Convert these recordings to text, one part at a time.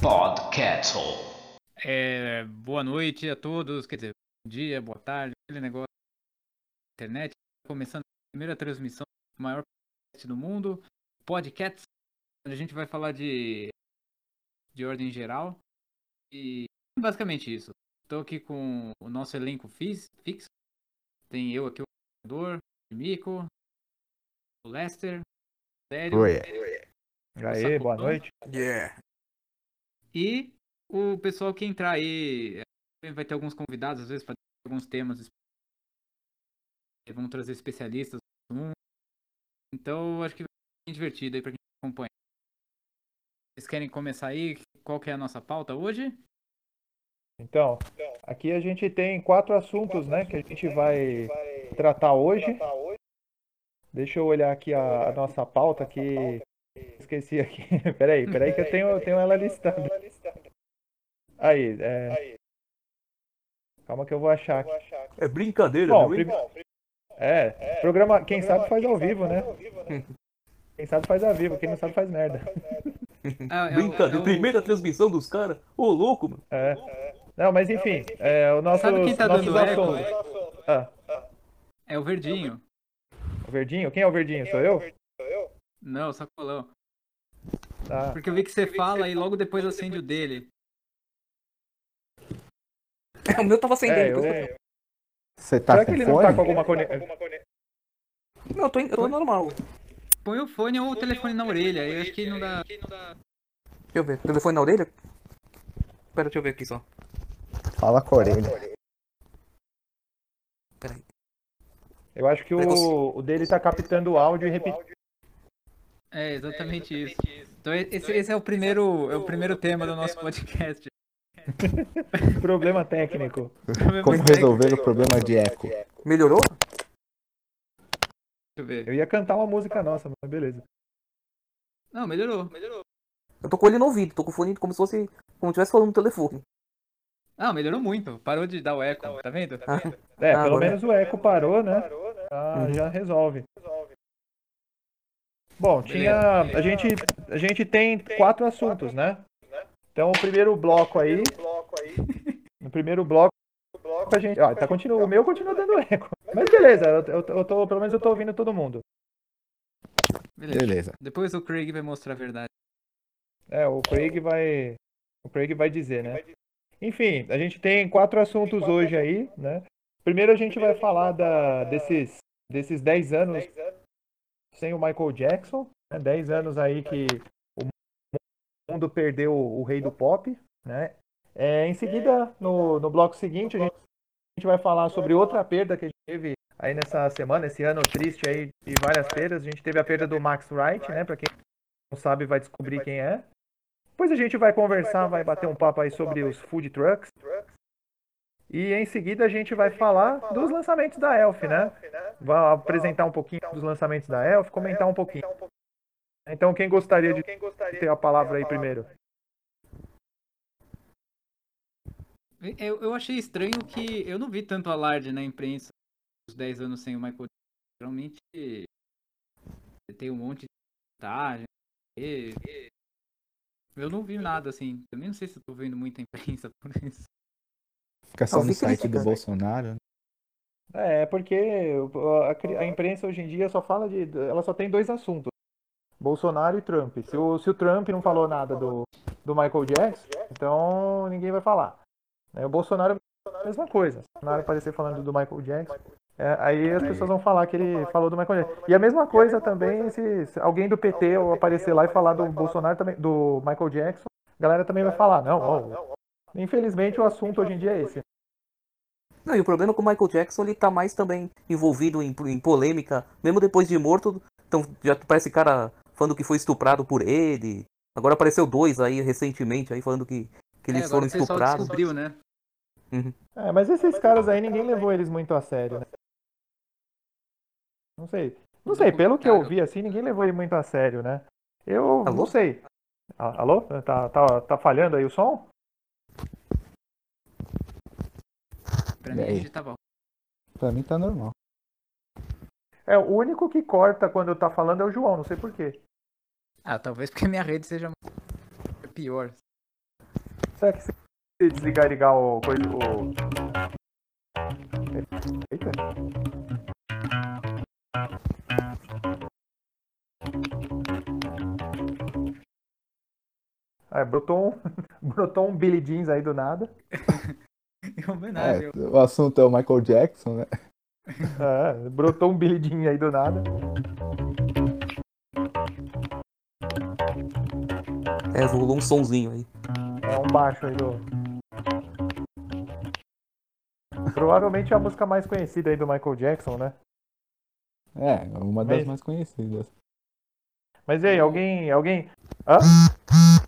Podcastle. É, boa noite a todos, quer dizer, bom dia, boa tarde, aquele negócio da internet. Começando a primeira transmissão do maior podcast do mundo, Podcasts, onde a gente vai falar de, de ordem geral. E basicamente isso. Estou aqui com o nosso elenco fix, fixo. Tem eu aqui, o jogador, Mico, Lester, o Sério. Oi. Aê, boa noite. Yeah. E o pessoal que entrar aí eh, vai ter alguns convidados, às vezes, para alguns temas. Vão trazer especialistas. Então, acho que vai ser bem divertido aí para quem acompanha. Vocês querem começar aí? Qual que é a nossa pauta hoje? Então, aqui a gente tem quatro assuntos, né, que a gente vai tratar hoje. Deixa eu olhar aqui a, a nossa pauta que esqueci aqui. Peraí, peraí que eu tenho, eu tenho ela listada. Aí, é... Calma que eu vou achar aqui. É brincadeira, Bom, não é? prim- É, programa, quem sabe faz ao vivo, né? Quem sabe faz ao vivo, quem não sabe faz merda. Ah, é Brincadeira. é o- Primeira transmissão dos caras. Ô, louco, mano. É. Não, mas enfim, é, o nosso, Sabe quem tá dando eco? Ah, É o Verdinho. O Verdinho? Quem é o Verdinho? Sou eu? Não, sacolão. Tá. Porque eu vi que você fala e logo depois acende o dele. o meu tava É, acendendo. eu... Você tá Será que com ele não fone? tá com alguma conexão? Não, eu tô, em- eu tô normal. Põe o fone ou o telefone na orelha. Eu acho que não dá. Deixa eu ver. Telefone na orelha? Pera, deixa eu ver aqui só. Fala com a orelha. Peraí. Eu acho que o, o dele tá captando o áudio e repetindo. É, exatamente isso. Então esse, esse é o primeiro, é o primeiro tema do nosso podcast. Problema técnico. Como resolver o problema de eco? Melhorou? Deixa eu ver. Eu ia cantar uma música nossa, mas beleza. Não, melhorou, melhorou. Eu tô com ele no ouvido. Tô com o fone como se fosse. Como se estivesse falando no telefone. Não, melhorou muito. Parou de dar o eco, tá vendo? Ah, É, Ah, pelo agora- menos o eco parou, né? Já, Uhum. já resolve. Bom, tinha. A gente, a gente tem quatro assuntos, né? Então o primeiro bloco aí. No primeiro bloco a gente. Ó, tá continua, o meu continua dando eco. Mas beleza, eu, eu, eu tô, pelo menos eu tô ouvindo todo mundo. Beleza. Beleza. Depois o Craig vai mostrar a verdade. É, o Craig vai. O Craig vai dizer, né? Enfim, a gente tem quatro assuntos hoje aí, né? Primeiro a gente vai falar da, desses, desses 10 anos sem o Michael Jackson, né? 10 anos aí que o mundo perdeu o rei do pop, né? É, em seguida, no, no bloco seguinte, a gente, a gente vai falar sobre outra perda que a gente teve aí nessa semana, esse ano triste aí de várias perdas. A gente teve a perda do Max Wright, né? Pra quem não sabe, vai descobrir quem é. Depois a gente vai conversar, vai bater um papo aí sobre os food trucks. E em seguida a gente vai falar dos lançamentos da Elf, né? Vai apresentar um pouquinho dos lançamentos da Elf, comentar um pouquinho. Então quem gostaria de ter a palavra aí primeiro? Eu, eu achei estranho que eu não vi tanto alarde na imprensa os 10 anos sem o Michael. Geralmente tem um monte de e- Eu não vi nada assim. Nem não sei se eu tô vendo muita imprensa por isso. Fica só no site do Bolsonaro. É, porque a, a imprensa hoje em dia só fala de. Ela só tem dois assuntos: Bolsonaro e Trump. Se o, se o Trump não falou nada do, do Michael Jackson, então ninguém vai falar. Né, O Bolsonaro é a mesma coisa. O Bolsonaro aparecer falando do Michael Jackson. é, aí as pessoas vão falar que ele falou do Michael Jackson. E a mesma coisa também se, se alguém do PT aparecer lá e falar do Bolsonaro também, do Michael Jackson, a galera também vai falar, não, ó, infelizmente o assunto hoje em dia é esse. Não, e o problema é que o Michael Jackson ele tá mais também envolvido em, em polêmica, mesmo depois de morto. Então já parece cara falando que foi estuprado por ele. Agora apareceu dois aí recentemente aí falando que, que eles É, foram estuprados. descobriu, né? É, mas esses caras aí ninguém levou eles muito a sério, né? Não sei. Não sei, pelo que eu vi assim, ninguém levou ele muito a sério, né? Eu Alô? não sei. Alô? Tá, tá, tá falhando aí o som? Pra mim E aí? a gente tava. Pra mim tá normal. É, o único que corta quando tá falando é o João, não sei porquê. Ah, talvez porque minha rede seja pior. Será que se desligar e ligar o coisa. O... Eita. Ah, brotou um, brotou um Billy Jeans aí do nada. Homenagem. É, o assunto é o Michael Jackson, né? É, brotou um Jean aí do nada. É, rolou um sonzinho aí. É um baixo aí do. Provavelmente é a música mais conhecida aí do Michael Jackson, né? É, uma das Mas- mais conhecidas. Mas e aí, alguém. Alguém. Hã?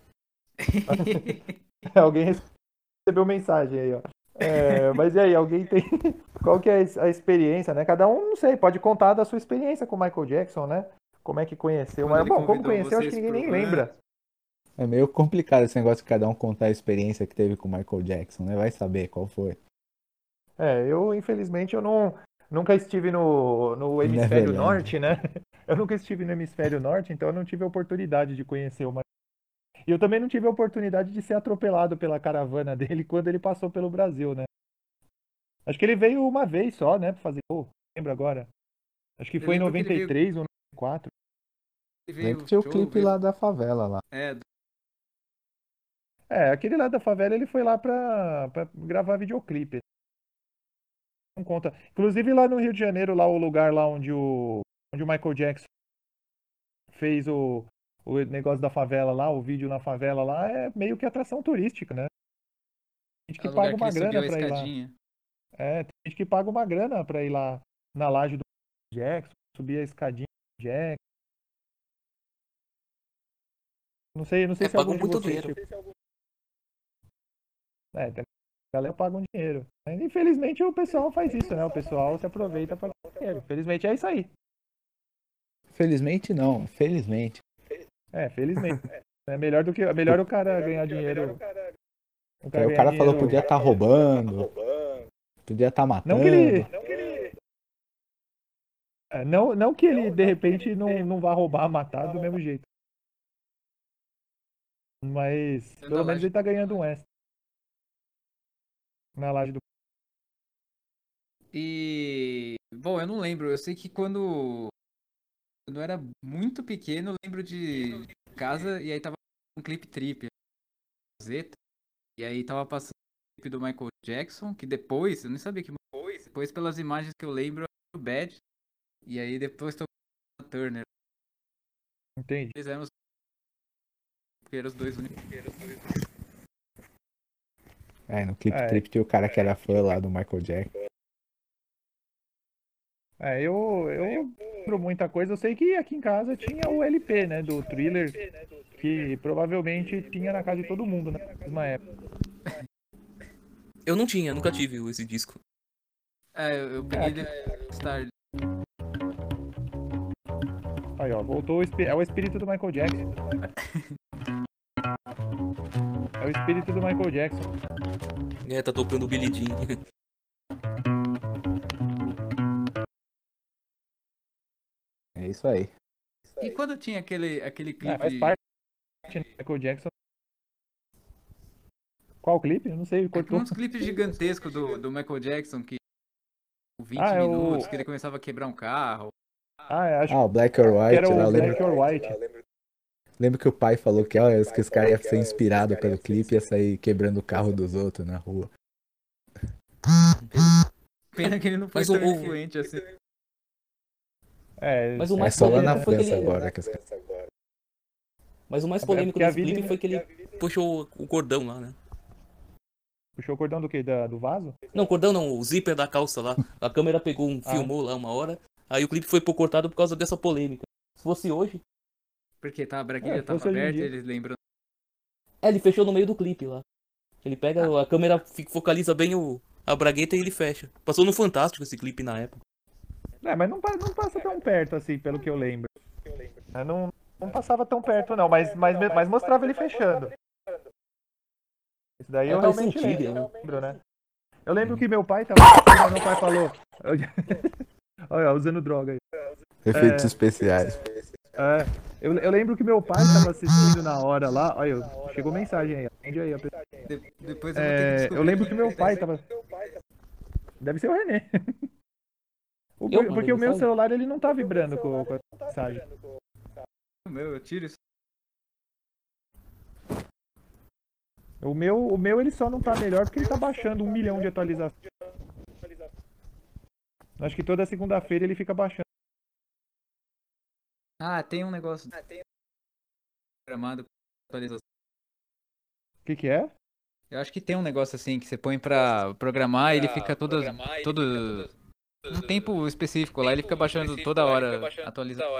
alguém recebeu mensagem aí, ó. É, mas e aí, alguém tem. Qual que é a experiência, né? Cada um, não sei, pode contar da sua experiência com o Michael Jackson, né? Como é que conheceu. Quando Mas, bom, como conheceu, acho que ninguém nem lembra. É meio complicado esse negócio de cada um contar a experiência que teve com o Michael Jackson, né? Vai saber qual foi. É, eu, infelizmente, eu não. Nunca estive no, no hemisfério Neverland. norte, né? Eu nunca estive no hemisfério norte, então eu não tive a oportunidade de conhecer o Michael. E eu também não tive a oportunidade de ser atropelado pela caravana dele quando ele passou pelo Brasil, né? Acho que ele veio uma vez só, né? Pra fazer. Pô, lembro agora. Acho que Eu foi em lembro que ele veio- 93 ou 94. Ele veio Lembra que tinha o clipe veio- lá da favela lá. É, do- É, aquele lá da favela ele foi lá pra, pra gravar videoclipe. Não conta. Inclusive lá no Rio de Janeiro, lá o lugar lá onde o, onde o Michael Jackson fez o, o negócio da favela lá, o vídeo na favela lá, é meio que atração turística, né? Tem gente é que lugar paga que uma subiu grana a pra ir lá. É, tem gente que paga uma grana pra ir lá na laje do Jackson, subir a escadinha do Jackson. Não sei, não sei É, se algum muito vocês dinheiro. É, tem- a galera paga um dinheiro. Mas, Infelizmente o pessoal faz isso, né? O pessoal se aproveita para dinheiro. Infelizmente é isso aí. Felizmente não, felizmente. É, felizmente. É melhor do que é melhor o cara ganhar dinheiro. O Aí o ganhar cara falou dinheiro- podia estar roubando, podia estar matando. Não que ele. É, não, não que ele, de repente, não, não vá roubar, matar do mesmo jeito. Mas, pelo menos laje. ele tá ganhando um extra. Na laje do. E. Bom, eu não lembro. Eu sei que quando. Quando eu era muito pequeno, eu lembro de casa e aí tava um clipe trip. Zeta. E aí tava passando o clipe do Michael Jackson, que depois, eu nem sabia que depois, depois pelas imagens que eu lembro, o Bad. E aí depois tocou a Turner. Entende? Eles eram os. Porque eram os dois únicos. É, no clipe É. trip tinha o cara que era fã lá do Michael Jackson. É, eu, eu lembro muita coisa. Eu sei que aqui em casa tinha o LP, né? Do thriller. Que provavelmente tinha na casa de todo mundo, né? Na mesma época. Eu não tinha, nunca tive esse disco. É, eu, peguei depois tarde. Aí, ó, voltou o espí- É o espírito do Michael Jackson. É o espírito do Michael Jackson. É, tá tocando o Billy Jean. É isso aí. E quando tinha aquele, aquele É, clipe. faz parte do Michael Jackson. Qual clipe? Eu não sei, É que cortou. uns clipes gigantescos do, do Michael Jackson que. com 20 Ah, é o- minutos, que ele começava a quebrar um carro. Ah, é, acho Ah, o Black or que White, era lá, o lembro, Black or White. lembro que o pai falou que, ó, que os caras iam ser inspirados pelo clipe e ia sair quebrando o carro dos outros na rua. Pena que ele não foi Mas tão o- influente assim. É, Mas o É mais só lá polêmico na que França ele... agora que. Mas o mais É polêmico desse vida- clipe foi que ele puxou o cordão lá, né? puxou o cordão do quê? Da- do vaso? Não, cordão não, o zíper da calça lá. A câmera pegou um, Ah. filmou lá uma hora. Aí o clipe foi cortado por causa dessa polêmica. Se fosse hoje, Porque tá, a braguilha É, tava aberta, eles lembram. é, ele fechou no meio do clipe lá. Ele pega, a câmera focaliza bem o, a bragueta e ele fecha. Passou no Fantástico esse clipe na época. É, mas não, não passa tão perto assim, pelo que eu lembro. É, Não, não passava tão perto, não, mas, mas, mas mostrava ele fechando. Isso daí É, eu um realmente lembro, né? lembro, né? Eu lembro que meu pai tava. assistindo, Meu pai falou. Olha, usando droga aí. Efeitos especiais. É, eu, eu lembro que meu pai estava assistindo na hora lá. Olha, chegou mensagem aí. Atende aí, a pessoa. De- depois eu vou ter que É, descobrir eu lembro que meu é pai esse. tava. Deve ser o René. O- Eu porque o meu celular ele não tá vibrando com, com a mensagem. O meu, eu tiro isso. O meu, o meu ele só não tá melhor porque ele tá baixando um milhão de atualizações. Acho que toda segunda-feira ele fica baixando. Ah, tem um negócio. Programado pra atualização. O que que é? Eu acho que tem um negócio assim que você põe pra programar e ele fica todo. todo um tempo específico lá, ele fica baixando toda hora atualização.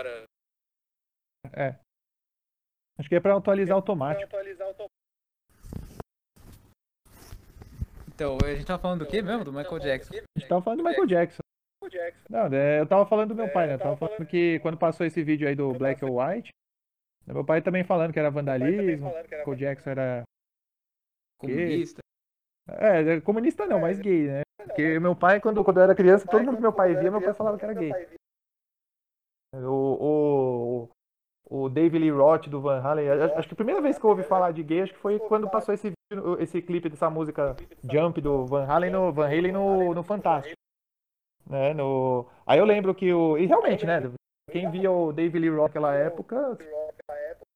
É. Acho que é pra atualizar automático. Então, a gente tava falando do que mesmo? Do Michael Jackson. A gente tava falando do Michael Jackson. Não, é, eu tava falando do meu pai, né? Eu tava falando que quando passou esse vídeo aí do Black or White, meu pai também falando que era vandalismo, Michael Jackson era. Comunista. É, comunista não, mas gay, né? Porque meu pai, quando, quando eu era criança, todo mundo que meu pai via, meu pai falava que era gay. O, o, o David Lee Roth do Van Halen, a- acho que a primeira vez que eu ouvi falar de gay, acho que foi quando passou esse, vídeo- esse clipe dessa música Jump do Van Halen no, Van Halen no, no Fantástico. Né, no... Aí eu lembro que o. E realmente, né? Quem via o David Lee Roth naquela época,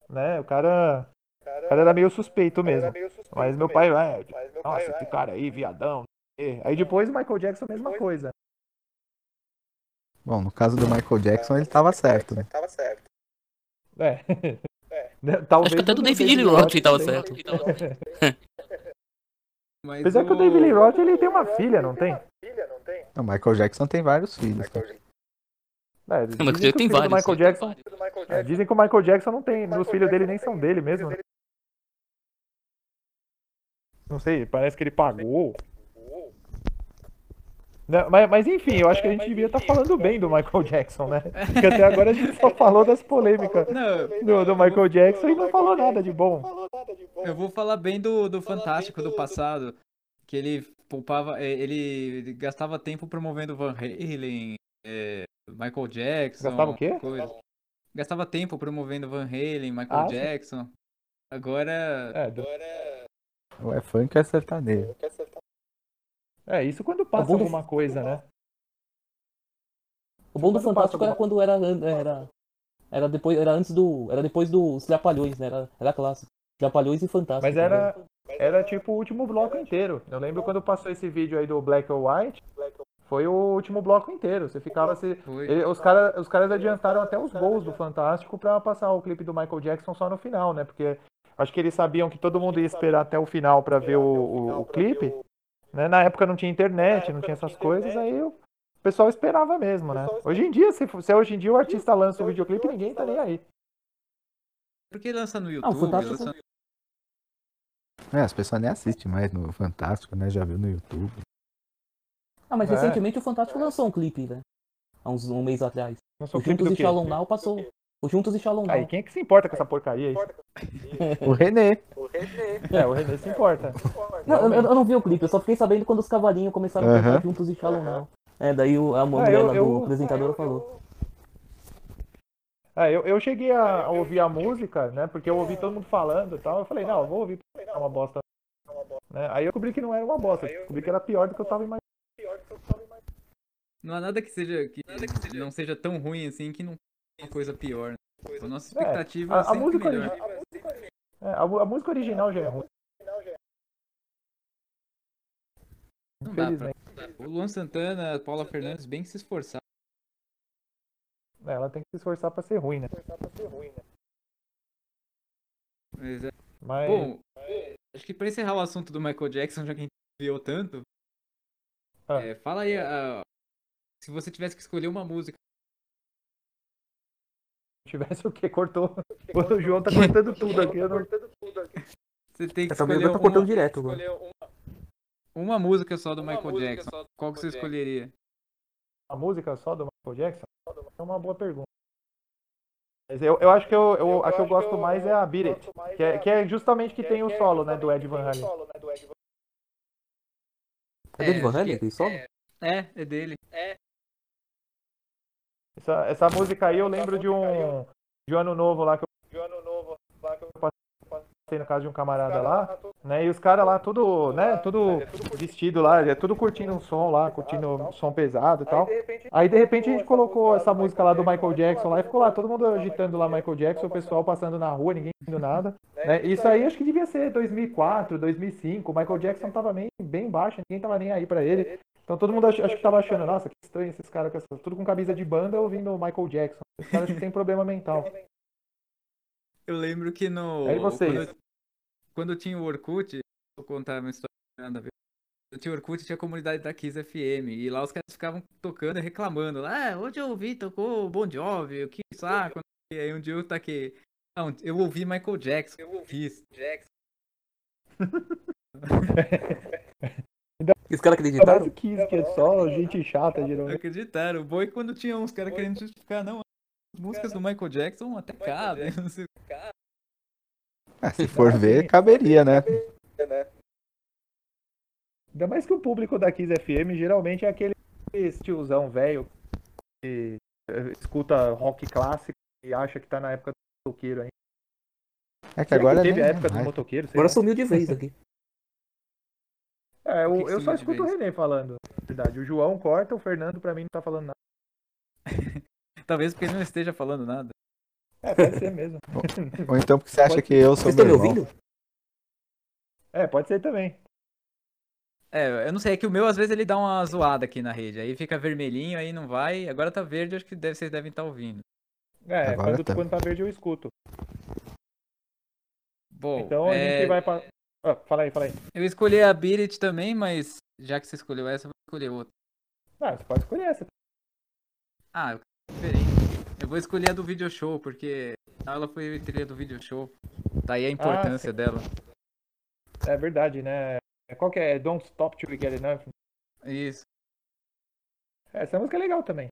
né? O cara. O cara era meio suspeito mesmo. Mas meu pai, é, nossa, esse cara aí, viadão. E Aí depois o Michael Jackson, a mesma coisa. Bom, no caso do Michael Jackson, ele tava certo, né? É. Né, Talvez Acho que até do o David Lee Roth tava certo. Mas Apesar que o David Lee Roth ele tem uma filha, não tem? O Michael Jackson tem vários filhos. né? É, Mas dizem que tem o vários. Michael Jackson, é, dizem que o Michael Jackson não tem, os filhos dele nem são dele mesmo. né? Não sei, parece que ele pagou. Não, mas, mas enfim, eu acho que a gente devia estar falando bem do Michael Jackson, né? Porque até agora a gente só falou das polêmicas Não, do, do Michael Jackson e não falou nada de bom. eu vou falar bem do, do Fantástico do passado. Que ele poupava. eh, Ele gastava tempo promovendo Van Halen, eh, Michael Jackson. Gastava o quê? coisa. Gastava tempo promovendo Van Halen, Michael Ah. Jackson. Agora. É, do- Ou é funk ou é sertanejo. é, isso quando passa do- alguma coisa, né? O bom do Quando Fantástico era quando era, era, era depois, era antes do, era depois dos Trapalhões, né? Era, era clássico. Trapalhões e Fantástico. Mas né? era, era tipo o último bloco inteiro. Eu lembro quando passou esse vídeo aí do Black or White, foi o último bloco inteiro. Você ficava se. Ele- os, cara, os caras adiantaram até os gols do Fantástico pra passar o clipe do Michael Jackson só no final, né? Porque acho que eles sabiam que todo mundo ia esperar até o final pra ver o, o, o clipe. Né? Na época não tinha internet, não tinha essas coisas, aí o pessoal esperava mesmo, né? Hoje em dia, se, se hoje em dia o artista lança um videoclipe, ninguém tá nem aí. Porque lança no o YouTube, Fantástico- lança... É, as pessoas nem assistem mais no Fantástico, né? Já viu no YouTube. Ah, mas É. recentemente o Fantástico lançou um clipe, né? Há uns um mês atrás. Lançou O o clipe do e quê? Shalom Now passou. O Juntos e Shalom Aí, quem é que se importa com essa porcaria aí? O René. É, o René se importa. Não, eu, eu não vi o clipe, eu só fiquei sabendo quando os cavalinhos começaram a cantar Juntos e Shalom Now. É, daí o- a Ah, mulher eu- lá do eu- apresentador falou. É, eu, eu cheguei a, a ouvir a música, né? Porque eu ouvi todo mundo falando e tal. Eu falei, não, eu vou ouvir, porque é uma bosta. Né? Aí eu descobri que não era uma bosta, eu descobri que era pior do que eu tava imaginando. Não há nada que seja. Que não seja tão ruim assim que não uma coisa pior. Né? A nossa expectativa A, é a sempre música melhor. original, é, a, a música original já é ruim. Não dá pra... O Luan Santana, a Paula Fernandes, bem que se esforçar. É, ela tem que se esforçar pra ser ruim, né? Mas, é... Mas Bom, acho que pra encerrar o assunto do Michael Jackson, já que a gente viu tanto, Ah. é, fala aí a- se você tivesse que escolher uma música. Se tivesse o quê? Cortou. O João tá cortando tudo aqui. Eu não... Você tem que Essa escolher tá cortando uma, direto agora. uma música só do Michael Jackson. Qual que você escolheria? A música só do Michael Jackson? É uma boa pergunta. Mas eu, eu acho que eu, eu, a que eu gosto mais é a Beat It, que é, que é justamente que tem o solo, né, do Ed Van Halen. É dele Van acho Halen, que- aquele solo? É, é dele. Esse Essa, essa música aí eu lembro de um, de um ano novo lá que eu, passei na casa de um camarada lá, né? E os caras lá tudo, né, tudo vestido lá, é tudo curtindo um som lá, curtindo um som pesado e tal. Aí de repente a gente colocou essa música lá do Michael Jackson lá e ficou lá todo mundo agitando lá Michael Jackson, o pessoal passando na rua, ninguém entendendo nada. Né? Isso aí acho que devia ser 2004, 2005. O Michael Jackson tava bem, bem baixo, ninguém tava nem aí pra ele. Então todo mundo ach, acho que tava achando, nossa, que estranho esses caras com essa, tudo com camisa de banda ouvindo o Michael Jackson. Os caras que tem problema mental. Eu lembro que no. Aí vocês. Quando, eu- quando eu tinha o Orkut, vou contar uma história nada a ver. Eu tinha o Orkut tinha a comunidade da Kiss FM. E lá os caras ficavam tocando e reclamando. Ah, hoje eu ouvi, tocou Bon Jovi, que saco. E aí um dia eu taquei. Não, eu ouvi Michael Jackson. Eu ouvi Jackson. Os caras acreditaram? Parece que, que é só gente chata, geralmente. acreditaram. O bom é quando tinha uns caras querendo justificar, não. As músicas do Michael Jackson até cabem. não sei o quê. Ah, se for ver, caberia, né? Ainda mais que o público da Kiss FM geralmente é aquele tiozão velho que eh, escuta rock clássico e acha que tá na época do motoqueiro ainda. É que agora que teve nem a época do motoqueiro? Agora sumiu de vez aqui. É, eu, que eu só escuto o? René falando. Verdade. O João corta, o Fernando pra mim não tá falando nada. Talvez porque ele não esteja falando nada. É, pode ser mesmo. Ou então porque você acha que eu sou Vocês estão me meu ouvindo? É, pode ser também. É, eu não sei, é que o meu às vezes ele dá uma zoada aqui na rede. Aí fica vermelhinho, aí não vai. Agora tá verde, acho que deve, vocês devem estar ouvindo. É, quando, tá. quando tá verde eu escuto. Bom, Então a é, gente vai pra. Ah, fala aí, fala aí. eu escolhi a Beat It também, mas já que você escolheu essa, eu vou escolher outra. Ah, você pode escolher essa. Ah, eu diferente. Eu vou escolher a do video show, porque ela foi trilha do video show. Daí a importância dela. É verdade, né? Qual que é? Don't Stop Till We Get Enough. Isso. É, Essa música é legal também.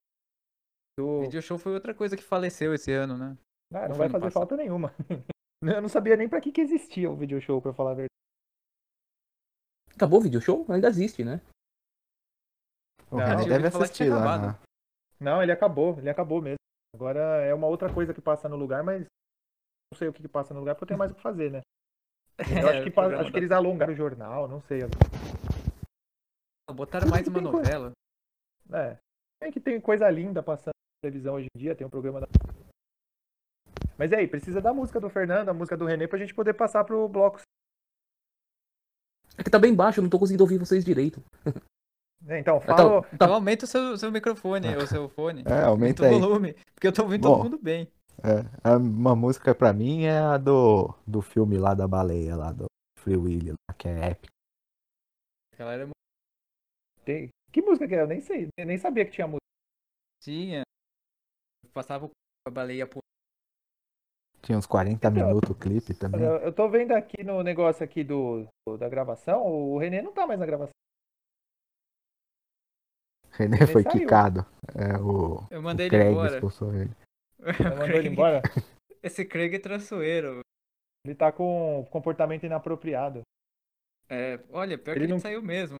Do... Video show foi outra coisa que faleceu esse ano, né? Ah, não foi vai fazer passado? falta nenhuma. Eu não sabia nem pra que, que existia o video show, pra falar a verdade. Acabou o vídeo show? Ainda existe, né? O eu deve assistir lá. né? Não, ele acabou, ele acabou mesmo. Agora é uma outra coisa que passa no lugar, mas não sei o que, que passa no lugar porque eu tenho mais o que fazer, né? Eu acho que, programa acho que eles alongaram o jornal, não sei. Botaram mais uma coisa- novela. É. Tem que tem coisa linda passando na televisão hoje em dia, tem um programa da. Mas e aí, precisa da música do Fernando, a música do Renê pra gente poder passar pro bloco. É que tá bem baixo, eu não tô conseguindo ouvir vocês direito. né? Então, Tá- fala. tá- Então aumenta o seu, seu microfone, o seu fone. É, aumenta o aí. volume. Porque eu tô ouvindo Bom. todo mundo bem. É, uma música pra mim é a do, do filme lá da baleia, lá do Free Willy, lá, que é épica. Aquela era Tem... Que música que é? Eu nem sei, eu nem sabia que tinha música. tinha. Passava a baleia por. Tinha uns 40 Então, minutos o clipe também. Eu, eu tô vendo aqui no negócio aqui do, do- da gravação, o Renê não tá mais na gravação. René ele foi saiu. quicado. É o, Eu o mandei ele Craig embora. expulsou ele. Já mandou ele embora. Esse Craig é traiçoeiro. Ele tá com comportamento inapropriado. É, olha, pior Ele que ele não- saiu mesmo.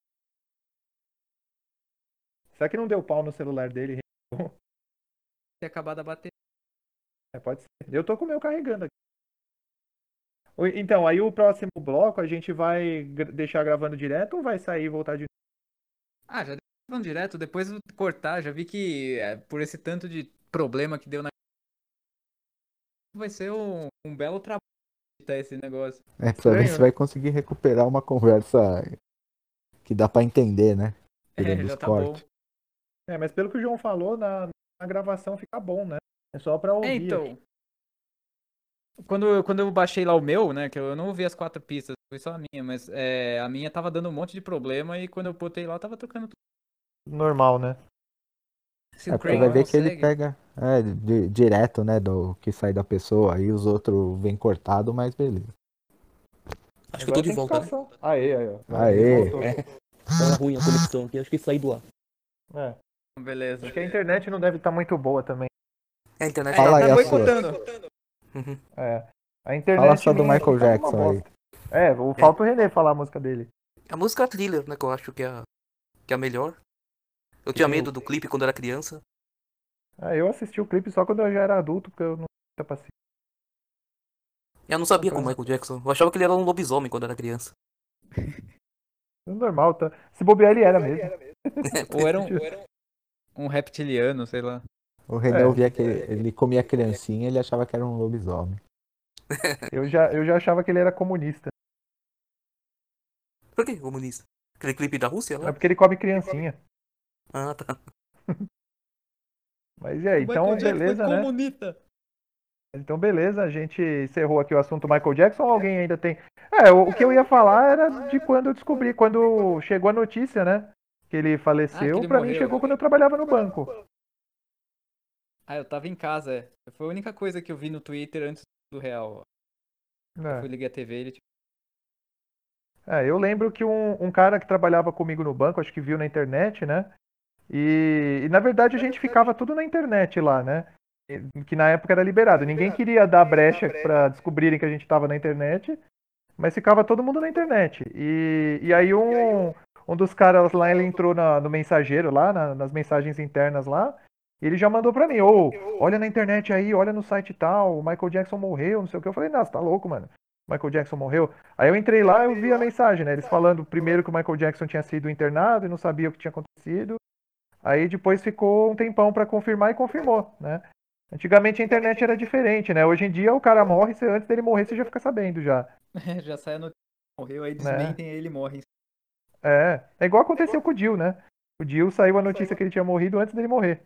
Será que não deu pau no celular dele? Tinha acabado a bater. É, pode ser. Eu tô com o meu carregando aqui. Então, aí o próximo bloco a gente vai deixar gravando direto ou vai sair e voltar de Ah, já vamos direto, depois eu cortar, já vi que é, por esse tanto de problema que deu na. Vai ser um, um belo trabalho esse negócio. É, pra ver se né? vai conseguir recuperar uma conversa que dá pra entender, né? É, já tá bom. É, mas pelo que o João falou, na, na gravação fica bom, né? É só pra ouvir. É, então. Quando, eu- quando eu baixei lá o meu, né, que eu não ouvi as quatro pistas, foi só a minha, mas é, a minha tava dando um monte de problema e quando eu botei lá, tava tocando tudo. Normal, né? Se É, Craig vai ver que ele pega é, di- direto, né, do que sai da pessoa, aí os outros vêm cortado, mas beleza. Acho que eu tô de volta, né? Aê, aí, ó. Aê. Voltou. É. Tá ruim a conexão aqui, acho que saí do ar. É, Beleza. Acho que a internet não deve estar muito boa também. É, a internet Fala tá aí a boicotando. Uhum. É. A internet. Fala só do Michael tá Jackson aí. É, o falta o René falar a música dele. A música thriller, né, que eu acho que é a, que é a melhor. Eu tinha medo do clipe quando era criança. Ah, eu assisti o clipe só quando eu já era adulto, porque eu não tinha paciência. Eu não sabia como Michael Jackson. Eu achava que ele era um lobisomem quando era criança. É normal, tá? Se bobear, ele era mesmo. Ou era um, um reptiliano, sei lá. O Renan É. via que ele comia criancinha ele achava que era um lobisomem. Eu já, eu já achava que ele era comunista. Por que comunista? Aquele clipe da Rússia É porque ele come criancinha. Ah, tá. Mas e aí, então beleza, né? comunista. Então beleza, a gente encerrou aqui o assunto Michael Jackson. ou Alguém ainda tem. É, o, o que eu ia falar era de quando eu descobri, quando chegou a notícia, né? Que ele faleceu. Ah, que ele pra mim chegou quando eu trabalhava no banco. Ah, eu tava em casa, é. Foi a única coisa que eu vi no Twitter antes do real. Eu É. fui ligar a TV ele tipo, É, eu lembro que um, um cara que trabalhava comigo no banco, acho que viu na internet, né? E, e, na verdade a gente ficava tudo na internet lá, né? Que na época era liberado. Ninguém queria dar brecha pra descobrirem que a gente estava na internet, mas ficava todo mundo na internet. E, e aí um, um dos caras lá, ele entrou na- no mensageiro lá, na- nas mensagens internas lá, ele já mandou pra mim, ô, olha na internet aí, olha no site tal, o Michael Jackson morreu, não sei o que. Eu falei, nossa, tá louco, mano. Michael Jackson morreu. Aí eu entrei lá e eu vi a mensagem, né? Eles falando primeiro que o Michael Jackson tinha sido internado e não sabia o que tinha acontecido. Aí depois ficou um tempão pra confirmar e confirmou, né? Antigamente a internet era diferente, né? Hoje em dia o cara morre, você, antes dele morrer você já fica sabendo já. já sai a notícia, morreu, aí Né? desmentem aí ele morre. É, é igual aconteceu com o Jill, né? O Jill saiu a notícia que ele tinha morrido antes dele morrer.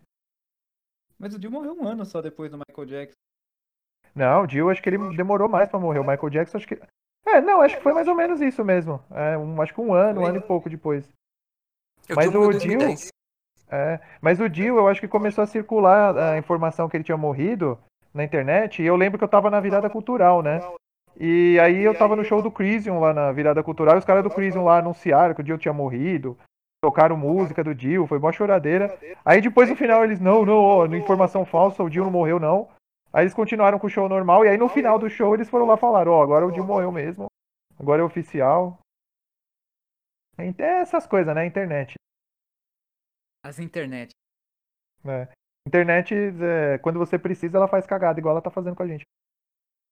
Mas o Jill morreu um ano só depois do Michael Jackson. Não, o Jill acho que ele demorou mais pra morrer. O Michael Jackson acho que. É, não, acho que foi mais ou menos isso mesmo. É, um, acho que um ano, um ano e pouco depois. Eu Mas o 2010. É, mas o Jill, eu acho que começou a circular a informação que ele tinha morrido na internet, e eu lembro que eu tava na virada cultural, né? E aí eu tava no show do Crisium lá na virada cultural, e os caras do Crisium lá anunciaram que o Jill tinha morrido, tocaram música do Jill, foi mó choradeira. Aí depois no final eles, não, não, ó, informação falsa, o Jill não morreu não. Aí eles continuaram com o show normal, e aí no final do show eles foram lá falar, ó, agora o Jill morreu mesmo, agora é oficial. Então, é essas coisas, né? Internet. As internet. né? Internet, é, quando você precisa, ela faz cagada, igual ela tá fazendo com a gente.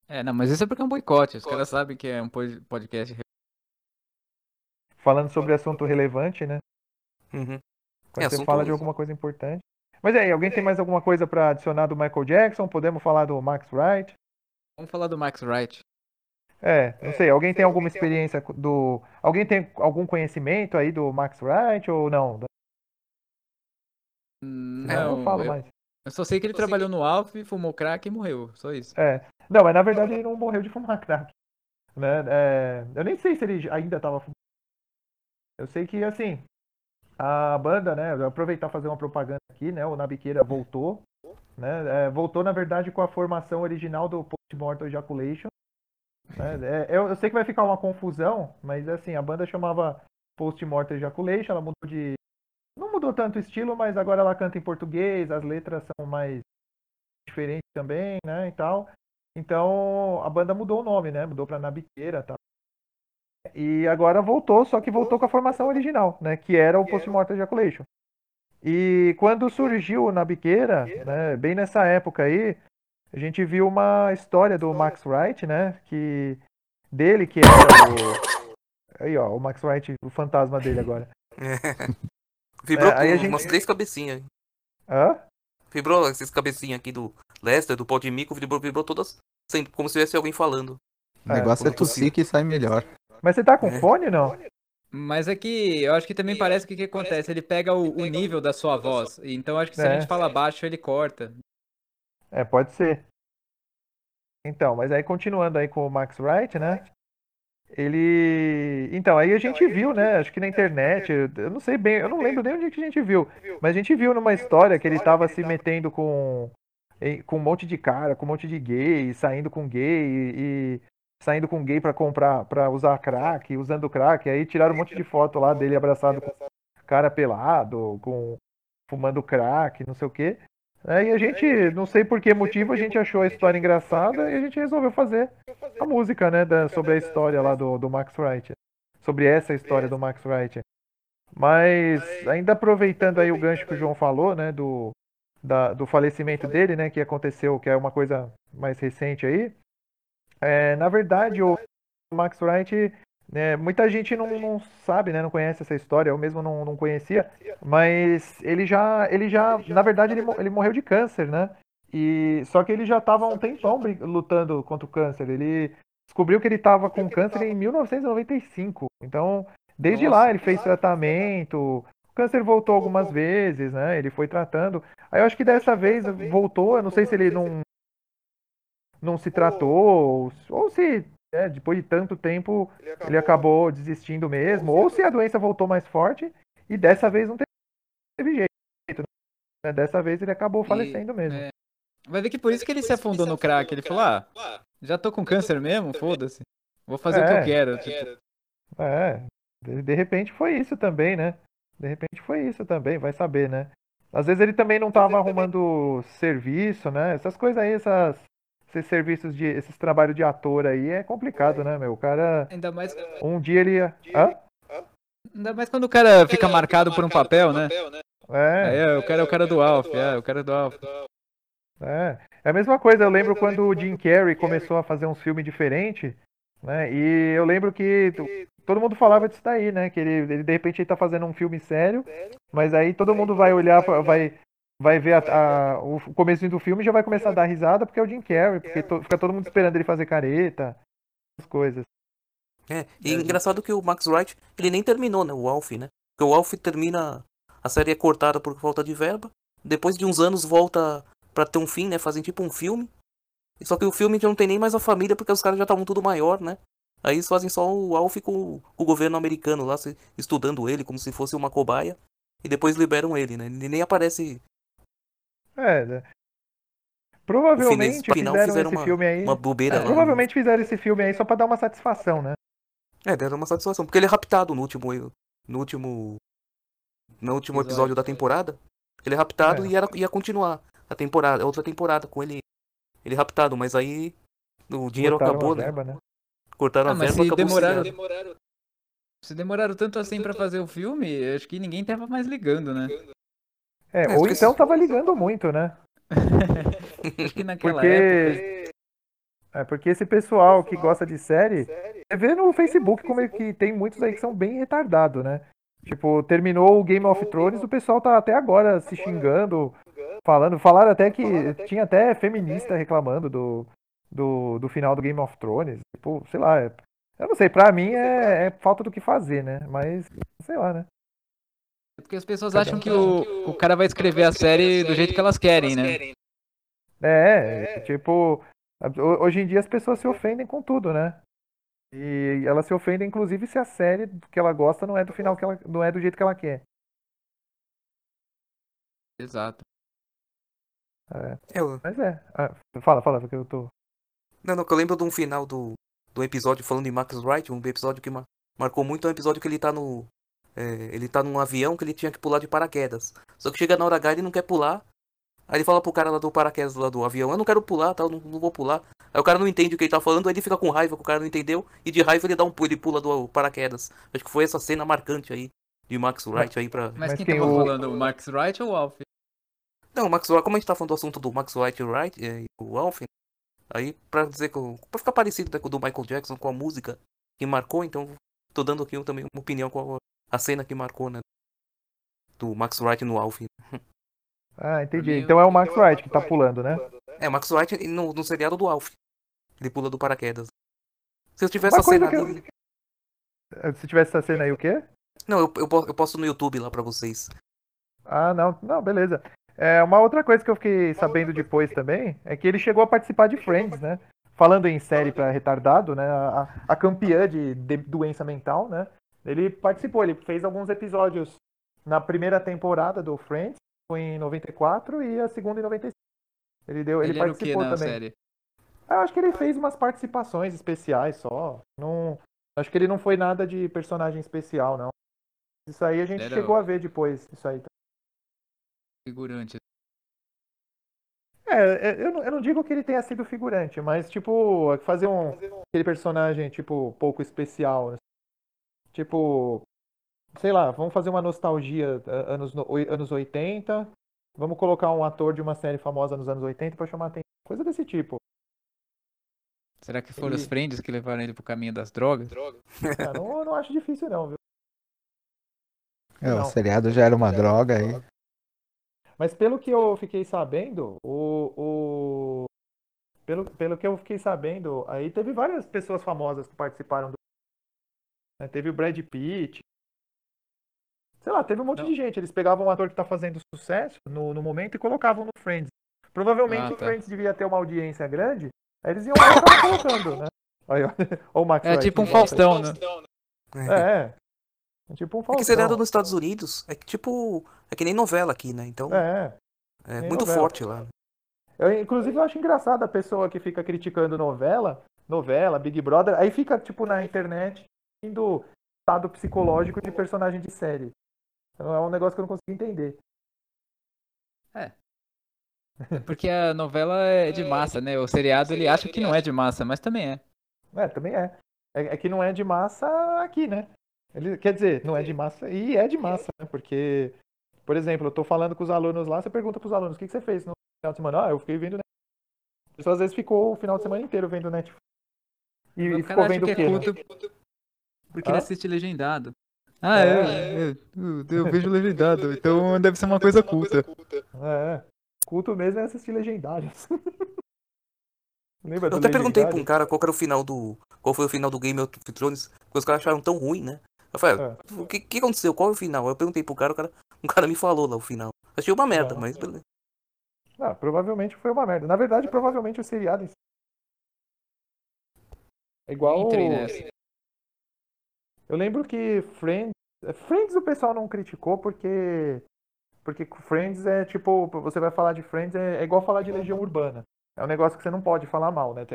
É, não, mas isso é porque é um boicote. Os caras sabem que é um pod- podcast. Falando sobre assunto relevante, né? Uhum. Quando É, você fala de alguma coisa importante. Mas aí, alguém tem mais alguma coisa pra adicionar do Michael Jackson? Podemos falar do Max Wright? Vamos falar do Max Wright. É, não sei, alguém tem alguma experiência do. Alguém tem algum conhecimento aí do Max Wright ou não? Hum, É, eu Não, não falo eu, mais. eu só sei que ele trabalhou no Alf, fumou crack e morreu. Só isso. É. Não, mas na verdade ele não morreu de fumar crack. Né? É, eu nem sei se ele ainda tava fumando. Eu sei que, assim, a banda, né? aproveitar fazer uma propaganda aqui, né? O Nabiqueira voltou. Né? É, voltou, na verdade, com a formação original do Post-Mortal Ejaculation. Né? É, eu, eu sei que vai ficar uma confusão, mas assim, a banda chamava Post-Mortal Ejaculation, ela mudou de. Não mudou tanto o estilo, mas agora ela canta em português, as letras são mais diferentes também, né? E tal. Então a banda mudou o nome, né? Mudou pra Nabiqueira tal. E agora voltou, só que voltou com a formação original, né? Que era o Post-Mortal Ejaculation. E quando surgiu o Nabiqueira, né? Bem nessa época aí, a gente viu uma história do Max Wright, né? Que dele que era o aí ó, o Max Wright, o fantasma dele agora. Vibrou É, aí a com gente- umas três cabecinhas. Hã? Vibrou essas cabecinhas aqui do Lester, do Pau de Mico, vibrou, vibrou todas como se tivesse alguém falando. O negócio é, como tossir que sai melhor. Mas você tá com É. fone não? Mas é que eu acho que também parece que o que acontece? Ele pega o, o nível da sua voz. Então acho que se a É. gente fala baixo, ele corta. É, pode ser. Então, mas aí continuando aí com o Max Wright, né? Ele. Então, aí a gente viu, né? Acho que na internet, eu não sei bem, eu não lembro nem onde que a gente viu, mas a gente viu numa história que ele tava se metendo com, com um monte de cara, com um monte de gay, saindo com gay e, e saindo com gay pra comprar, para usar crack, usando crack. Aí tiraram um monte de foto lá dele abraçado com cara pelado, com fumando crack, não sei o quê. É, e a gente, não sei por que motivo, a gente achou a história engraçada e a gente resolveu fazer a música, né, da- sobre a história lá do, do Max Wright. Sobre essa história do Max Wright. Mas, ainda aproveitando aí o gancho que o João falou, né, do, da- do falecimento dele, né? Que aconteceu, que é uma coisa mais recente aí. É, na verdade, o Max Wright, né, muita gente não, não sabe, né? Não conhece essa história, eu mesmo não, não conhecia, mas ele já, ele já, na verdade, ele, ele morreu de câncer, né? E só que ele já estava há um tempão lutando contra o câncer. Ele descobriu que ele estava com câncer em 1995. Então, desde Nossa. lá ele fez tratamento. O câncer voltou algumas vezes, né? Ele foi tratando. Aí eu acho que dessa vez voltou. Eu não sei se ele não não se tratou ou, ou se né, depois de tanto tempo ele acabou desistindo mesmo, ou se a doença voltou mais forte e dessa vez não teve jeito. Né? Dessa vez ele acabou falecendo mesmo. é, Vai ver que por isso que ele se afundou no crack. Ele falou, ah, já tô com câncer mesmo, foda-se. Vou fazer o que É. eu quero. tipo, É, de, de repente foi isso também, né? De repente foi isso também, vai saber, né? Às vezes ele também não tava arrumando serviço, né? Essas coisas aí, essas, esses serviços de, esses trabalhos de ator aí é complicado, né, meu? O cara, ainda mais, um dia ele ia... Hã? ainda mais quando o cara fica marcado por um papel, né? É, é, eu quero o cara do Alf, é, eu quero do Alf. É, é a mesma coisa. Eu lembro quando o Jim Carrey começou a fazer uns filmes diferentes, né? E eu lembro que todo mundo falava disso daí, né? Que ele, ele de repente ele tá fazendo um filme sério, mas aí todo mundo vai olhar, vai, vai ver a, a- o começo do filme e já vai começar a dar risada porque é o Jim Carrey, porque to- fica todo mundo esperando ele fazer careta, essas coisas. É, e engraçado que o Max Wright, ele nem terminou, né, o Alf, né? Porque o Alf termina, a série é cortada por falta de verba, depois de uns anos volta pra ter um fim, né, fazem tipo um filme. Só que o filme já não tem nem mais a família porque os caras já estavam tudo maior, né? Aí eles fazem só o Alf com o governo americano lá, se- estudando ele como se fosse uma cobaia, e depois liberam ele, né? Ele nem aparece É, né? Provavelmente fizeram, fizeram esse uma, filme aí. uma bobeira é, lá. provavelmente fizeram esse filme aí só pra dar uma satisfação, né? É, deram uma satisfação, porque ele é raptado no último no último no último Episódio. episódio da temporada. Ele é raptado É. e era, ia continuar a temporada, a outra temporada com ele ele raptado, mas aí o dinheiro Botaram acabou, a né? verba, né? Cortaram Ah, a mas verba, se acabou demoraram, seriado. se demoraram tanto assim pra fazer o filme, acho que ninguém tava mais ligando, né? É, É, ou então tava ligando muito, né? Época. Porque. É porque esse pessoal que gosta de série, é ver no Facebook como é que tem muitos aí que são bem retardados, né? Tipo, terminou o Game of Thrones, o pessoal tá até agora se xingando, falando, falaram até que tinha até feminista reclamando do, do, do final do Game of Thrones. Tipo, sei lá, é- eu não sei, pra mim é, é falta do que fazer, né? Mas, sei lá, né? Porque as pessoas acham que o, o cara vai escrever a série do jeito que elas querem, né? É, tipo, ho- hoje em dia as pessoas se ofendem com tudo, né? E elas se ofendem, inclusive, se a série que ela gosta não é do final que ela, não é do jeito que ela quer. Exato. É, eu- Mas é. Ah, fala, fala, porque eu tô. não, não, que eu lembro de um final do, do episódio falando de Max Wright, um episódio que mar- marcou muito, é um episódio que ele tá no. É, ele tá num avião que ele tinha que pular de paraquedas. Só que chega na hora H ele não quer pular. Aí ele fala pro cara lá do paraquedas lá do avião, eu não quero pular, tal, não, não vou pular. Aí o cara não entende o que ele tá falando, aí ele fica com raiva que o cara não entendeu, e de raiva ele dá um pulo, ele pula do paraquedas. Acho que foi essa cena marcante aí de Max Wright aí pra. Mas, Mas quem tava o- falando, o Max Wright ou o Alf? Não, o Max Wright, como a gente tá falando do assunto do Max Wright e o Wright, é, e o Alf, aí pra dizer que. Pra ficar parecido né, com o do Michael Jackson, com a música que marcou, então tô dando aqui também uma opinião com a, a cena que marcou, né? Do Max Wright no Alf. Ah, entendi. Então é o Max Wright que tá pulando, né? É, o Max Wright no, no seriado do Alf. Ele pula do paraquedas. Se eu tivesse Uma a cena eu-. Eh, Se tivesse essa cena aí, o quê? Não, eu, eu, eu posto no YouTube lá pra vocês. Ah, não, não, beleza. É, uma outra coisa que eu fiquei sabendo depois também é que ele chegou a participar de Friends, né? Falando em série pra retardado, né? A, a campeã de, de doença mental, né? Ele participou, ele fez alguns episódios na primeira temporada do Friends, foi em 94, e a segunda em 95. Ele, deu, ele, Ele que participou também. série? Eu acho que ele fez umas participações especiais só. Não, acho que ele não foi nada de personagem especial, não. Isso aí a gente Era chegou o- a ver depois. Isso aí. Figurante. É, é, eu não, eu não digo que ele tenha sido figurante, mas tipo, fazer um aquele personagem tipo pouco especial, né? Tipo, sei lá, vamos fazer uma nostalgia anos anos 80 Vamos colocar um ator de uma série famosa nos anos 80 pra chamar atenção. Coisa desse tipo. Será que foram os Ele- friends que levaram ele pro caminho das drogas? Ah, não, não acho difícil não, viu? É, o Não. seriado já era uma droga aí. Mas pelo que eu fiquei sabendo, o, o... Pelo, pelo que eu fiquei sabendo, aí teve várias pessoas famosas que participaram do. Né? Teve o Brad Pitt. Sei lá, teve um monte Não. de gente. Eles pegavam um ator que tá fazendo sucesso no, no momento e colocavam no Friends. Provavelmente Ah, o tá. Friends devia ter uma audiência grande. Aí eles iam lá e estavam colocando, né? Aí, ó, ó o Max É Wright tipo um aí. Faustão, né? É, é. É tipo um É Faustão. que seriado nos Estados Unidos é que tipo. É que nem novela aqui, né? Então É, é muito novela. forte lá. Eu, inclusive, eu acho engraçado a pessoa que fica criticando novela, novela, Big Brother, aí fica, tipo, na internet, indo estado psicológico de personagem de série. Então, é um negócio que eu não consigo entender. Porque a novela é de massa, né? O seriado ele acha que não é de massa, mas também é. É, também é. É, é que não é de massa aqui, né? Ele, quer dizer, não é de massa e é de massa, né? Porque, por exemplo, eu tô falando com os alunos lá, você pergunta pros alunos, o que, que você fez no final de semana? Ah, eu fiquei vendo Netflix. A pessoa às vezes ficou o final de semana inteiro vendo Netflix. E, e ficou vendo que o quê? é né? Porque Hã? ele assiste legendado. Ah, É. é, é, eu, eu vejo legendado, então deve ser uma coisa culta. É, culto mesmo é assistir legendários. Lembra Eu do até perguntei pra um cara qual era o final do. Qual foi o final do Game of Thrones, porque os caras acharam tão ruim, né? Eu falei, É. o que, que aconteceu? Qual é o final? Eu perguntei pro cara, o cara, um cara me falou lá o final. Achei uma merda, Ah. mas beleza. Ah, provavelmente foi uma merda. Na verdade, provavelmente o seriado em si. É igual. Entrei nessa. Eu lembro que Friends. Friends o pessoal não criticou porque. Porque Friends é tipo. Você vai falar de Friends é, é igual falar de Legião Urbana. É um negócio que você não pode falar mal, né?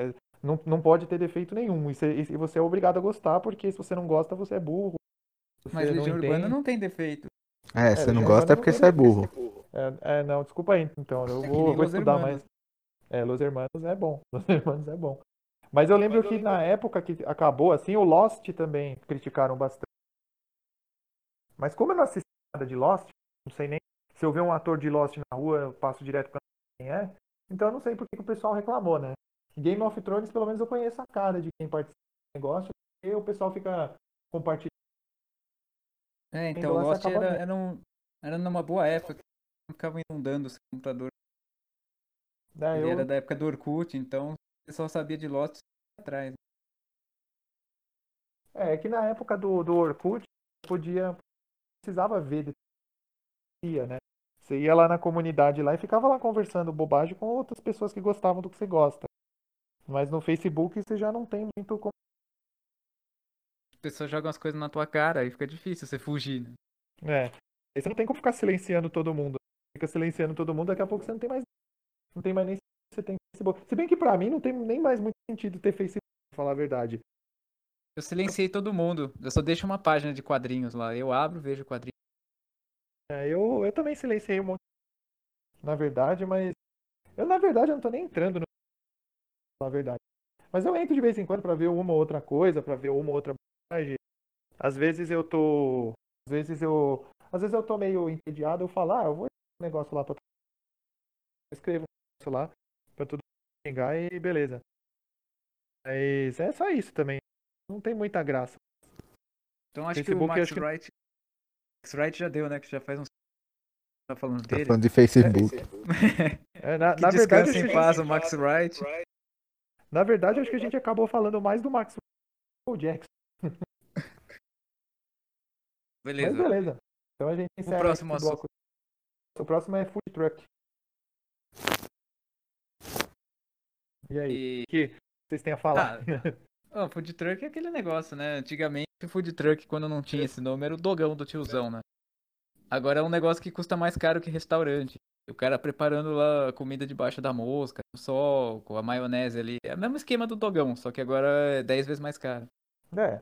Não, não pode ter defeito nenhum. E você, e você é obrigado a gostar, porque se você não gosta, você é burro. Você Mas não Legião entende. Urbana não tem defeito. É, você É, não já gosta é não porque você é burro. É, é, não, desculpa aí, então. Eu É vou, vou estudar Hermanos. mais. É, Los Hermanos é bom. Los Hermanos é bom. Mas eu lembro que na época que acabou assim, o Lost também criticaram bastante. Mas como eu não assisti nada de Lost, não sei nem se eu ver um ator de Lost na rua, eu passo direto pra quem é. Então eu não sei por que o pessoal reclamou, né? Game of Thrones, pelo menos eu conheço a cara de quem participa do negócio, porque o pessoal fica compartilhando. É, Então, então essa Lost era, era, um, era numa boa época, não ficava inundando o seu computador. Né? Ele Eu, era da época do Orkut, então o pessoal sabia de Lost atrás. É, é que na época do, do Orkut, podia, precisava ver de ia, né? Você ia lá na comunidade lá e ficava lá conversando bobagem com outras pessoas que gostavam do que você gosta. Mas no Facebook você já não tem muito como. As pessoas jogam as coisas na tua cara, aí fica difícil você fugir. né? É. Aí você não tem como ficar silenciando todo mundo. Fica silenciando todo mundo, daqui a pouco você não tem mais. Não tem mais nem Facebook. Se bem que pra mim não tem nem mais muito sentido ter Facebook, pra falar a verdade. Eu silenciei todo mundo, eu só deixo uma página de quadrinhos lá. Eu abro, vejo quadrinhos. É, eu, eu também silenciei um monte. Na verdade, mas. Eu, na verdade, eu não tô nem entrando no. Na verdade. Mas eu entro de vez em quando pra ver uma ou outra coisa, pra ver uma ou outra. Às vezes eu tô. Às vezes eu. Às vezes eu tô meio entediado, eu falo, ah, eu vou um negócio lá pra. Eu escrevo um negócio lá pra tudo xingar e beleza. Mas é só isso também. Não tem muita graça. Então acho Facebook, que o Max acho que- Wright. Max Wright já deu, né? Que já faz uns. Tá falando Tá dele. falando de Facebook. É, na, que na verdade, descansa acho em que- paz o Max Wright. Na verdade, acho que a gente acabou falando mais do Max Jackson. Mas Beleza. beleza. Então a gente encerra próximo esse bloco. O próximo é Food Truck. E aí, E... o que vocês têm a falar? Ah, food truck é aquele negócio, né? Antigamente o food truck, quando não tinha esse nome, era o dogão do tiozão, né? Agora é um negócio que custa mais caro que restaurante. O cara preparando lá a comida debaixo da mosca, no sol, com a maionese ali. É o mesmo esquema do dogão, só que agora é 10 vezes mais caro. É.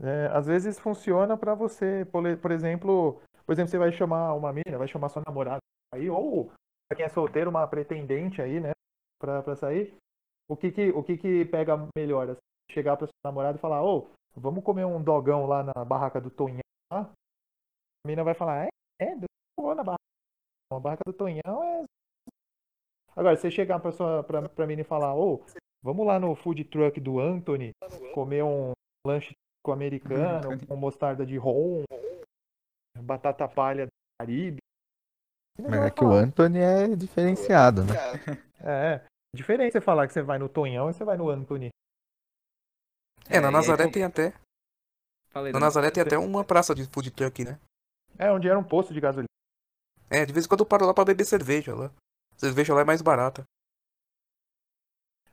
É, às vezes funciona pra você, por, exemplo, por exemplo, você vai chamar uma menina, vai chamar sua namorada aí, ou pra quem é solteiro, uma pretendente aí, né, pra, pra sair. O que que, o que que pega melhor? assim? Chegar pra sua namorada e falar, ô, vamos comer um dogão lá na barraca do Tonhão lá? A menina vai falar, é, é, vou na barraca. A barraca do Tonhão é. Agora, você chegar pra, sua, pra, pra mim e falar, ô, vamos lá no food truck do Anthony comer um lanche com americano, com mostarda de rom, batata palha do Caribe. Mas é que o Anthony é diferenciado, né? É, diferente você falar que você vai no Tonhão e você vai no Anthony. É, na aí, Nazaré tem até. Falei, Na né? Nazaré tem até uma praça de food truck, né? É, onde era um posto de gasolina. É, de vez em quando eu paro lá pra beber cerveja lá. Cerveja lá é mais barata.